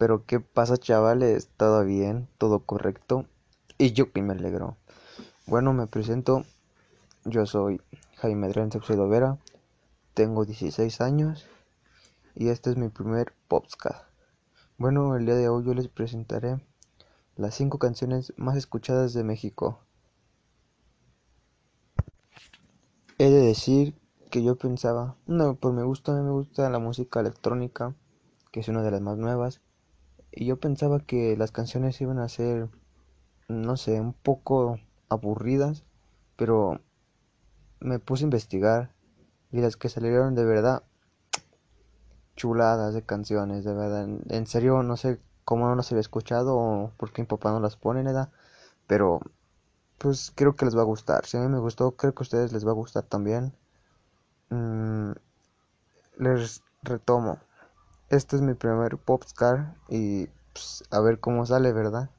Pero ¿qué pasa, chavales? ¿Todo bien? ¿Todo correcto? Y yo que me alegro. Bueno, me presento. Yo soy Jaime Adrián Saucedo Vera. Tengo 16 años. Y este es mi primer podcast. Bueno, el día de hoy yo les presentaré las 5 canciones más escuchadas de México. He de decir que yo pensaba, no, pues me gusta, me gusta la música electrónica, que es una de las más nuevas, y yo pensaba que las canciones iban a ser, no sé, un poco aburridas, pero me puse a investigar y las que salieron de verdad chuladas de canciones, de verdad, en serio no sé cómo no las había escuchado o por qué mi papá no las pone, nada, pero pues creo que les va a gustar. Si a mí me gustó, creo que a ustedes les va a gustar también. Mm, les retomo. Este es mi primer Popscar y pues, a ver cómo sale, ¿verdad?